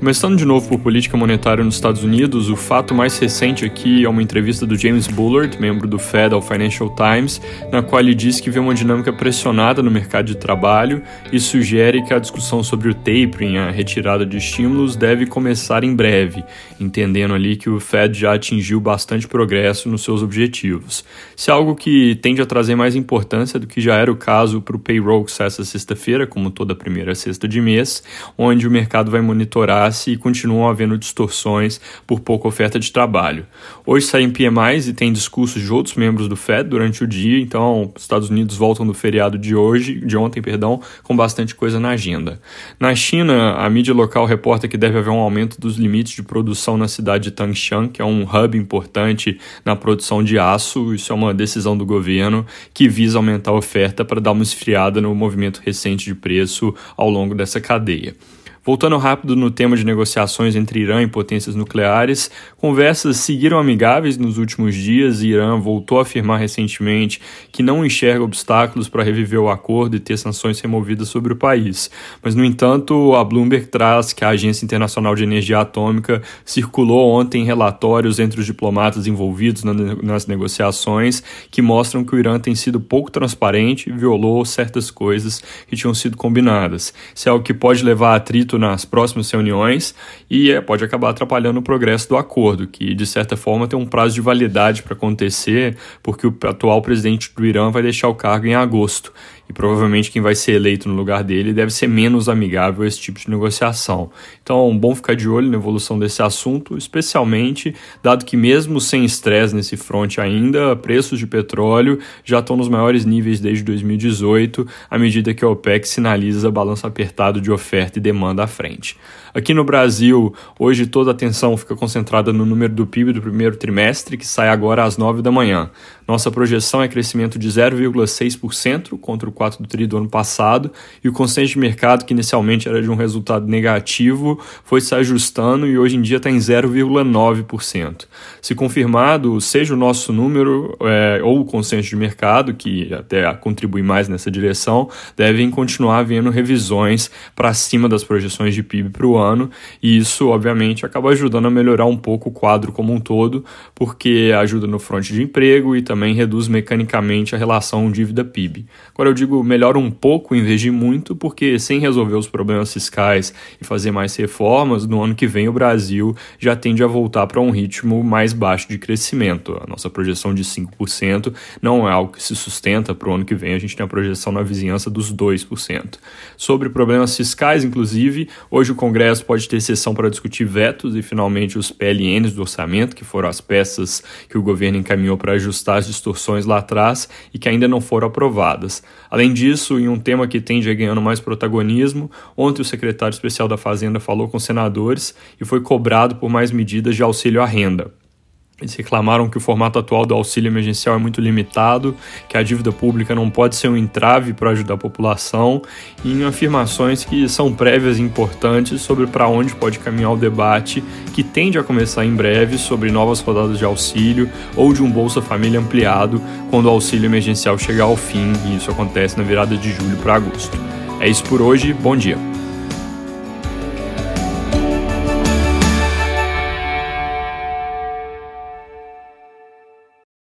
Começando de novo por política monetária nos Estados Unidos, o fato mais recente aqui é uma entrevista do James Bullard, membro do Fed ao Financial Times, na qual ele diz que vê uma dinâmica pressionada no mercado de trabalho e sugere que a discussão sobre o tapering, a retirada de estímulos, deve começar em breve, entendendo ali que o Fed já atingiu bastante progresso nos seus objetivos. Isso é algo que tende a trazer mais importância do que já era o caso para o payroll que essa sexta-feira, como toda primeira sexta de mês, onde o mercado vai monitorar classe e continuam havendo distorções por pouca oferta de trabalho. Hoje saem PMIs e tem discursos de outros membros do Fed durante o dia, então os Estados Unidos voltam do feriado de hoje, de ontem, perdão, com bastante coisa na agenda. Na China, a mídia local reporta que deve haver um aumento dos limites de produção na cidade de Tangshan, que é um hub importante na produção de aço. Isso é uma decisão do governo que visa aumentar a oferta para dar uma esfriada no movimento recente de preço ao longo dessa cadeia. Voltando rápido no tema de negociações entre Irã e potências nucleares, conversas seguiram amigáveis nos últimos dias e Irã voltou a afirmar recentemente que não enxerga obstáculos para reviver o acordo e ter sanções removidas sobre o país. Mas, no entanto, a Bloomberg traz que a Agência Internacional de Energia Atômica circulou ontem relatórios entre os diplomatas envolvidos nas negociações que mostram que o Irã tem sido pouco transparente e violou certas coisas que tinham sido combinadas. Isso é o que pode levar a atrito nas próximas reuniões e é, pode acabar atrapalhando o progresso do acordo, que de certa forma tem um prazo de validade para acontecer, porque o atual presidente do Irã vai deixar o cargo em agosto e provavelmente quem vai ser eleito no lugar dele deve ser menos amigável a esse tipo de negociação. Então, bom ficar de olho na evolução desse assunto, especialmente dado que mesmo sem estresse nesse fronte ainda, preços de petróleo já estão nos maiores níveis desde 2018, à medida que a OPEC sinaliza balanço apertado de oferta e demanda à frente. Aqui no Brasil, hoje toda a atenção fica concentrada no número do PIB do primeiro trimestre, que sai agora às 9 da manhã. Nossa projeção é crescimento de 0,6% contra o 4 do tri do ano passado, e o consenso de mercado, que inicialmente era de um resultado negativo, foi se ajustando e hoje em dia está em 0,9%. Se confirmado, seja o nosso número é, ou o consenso de mercado, que até contribui mais nessa direção, devem continuar havendo revisões para cima das projeções de PIB para o ano, e isso, obviamente, acaba ajudando a melhorar um pouco o quadro como um todo, porque ajuda no fronte de emprego e também reduz mecanicamente a relação dívida-PIB. Agora, eu digo melhora um pouco em vez de muito, porque sem resolver os problemas fiscais e fazer mais reformas, no ano que vem o Brasil já tende a voltar para um ritmo mais baixo de crescimento. A nossa projeção de 5% não é algo que se sustenta para o ano que vem, a gente tem a projeção na vizinhança dos 2%. Sobre problemas fiscais, inclusive, hoje o Congresso Congresso pode ter sessão para discutir vetos e, finalmente, os PLNs do orçamento, que foram as peças que o governo encaminhou para ajustar as distorções lá atrás e que ainda não foram aprovadas. Além disso, em um tema que tende a ganhando mais protagonismo, ontem o secretário especial da Fazenda falou com senadores e foi cobrado por mais medidas de auxílio à renda. Eles reclamaram que o formato atual do auxílio emergencial é muito limitado, que a dívida pública não pode ser um entrave para ajudar a população, em afirmações que são prévias e importantes sobre para onde pode caminhar o debate, que tende a começar em breve sobre novas rodadas de auxílio ou de um Bolsa Família ampliado quando o auxílio emergencial chegar ao fim, e isso acontece na virada de julho para agosto. É isso por hoje, bom dia.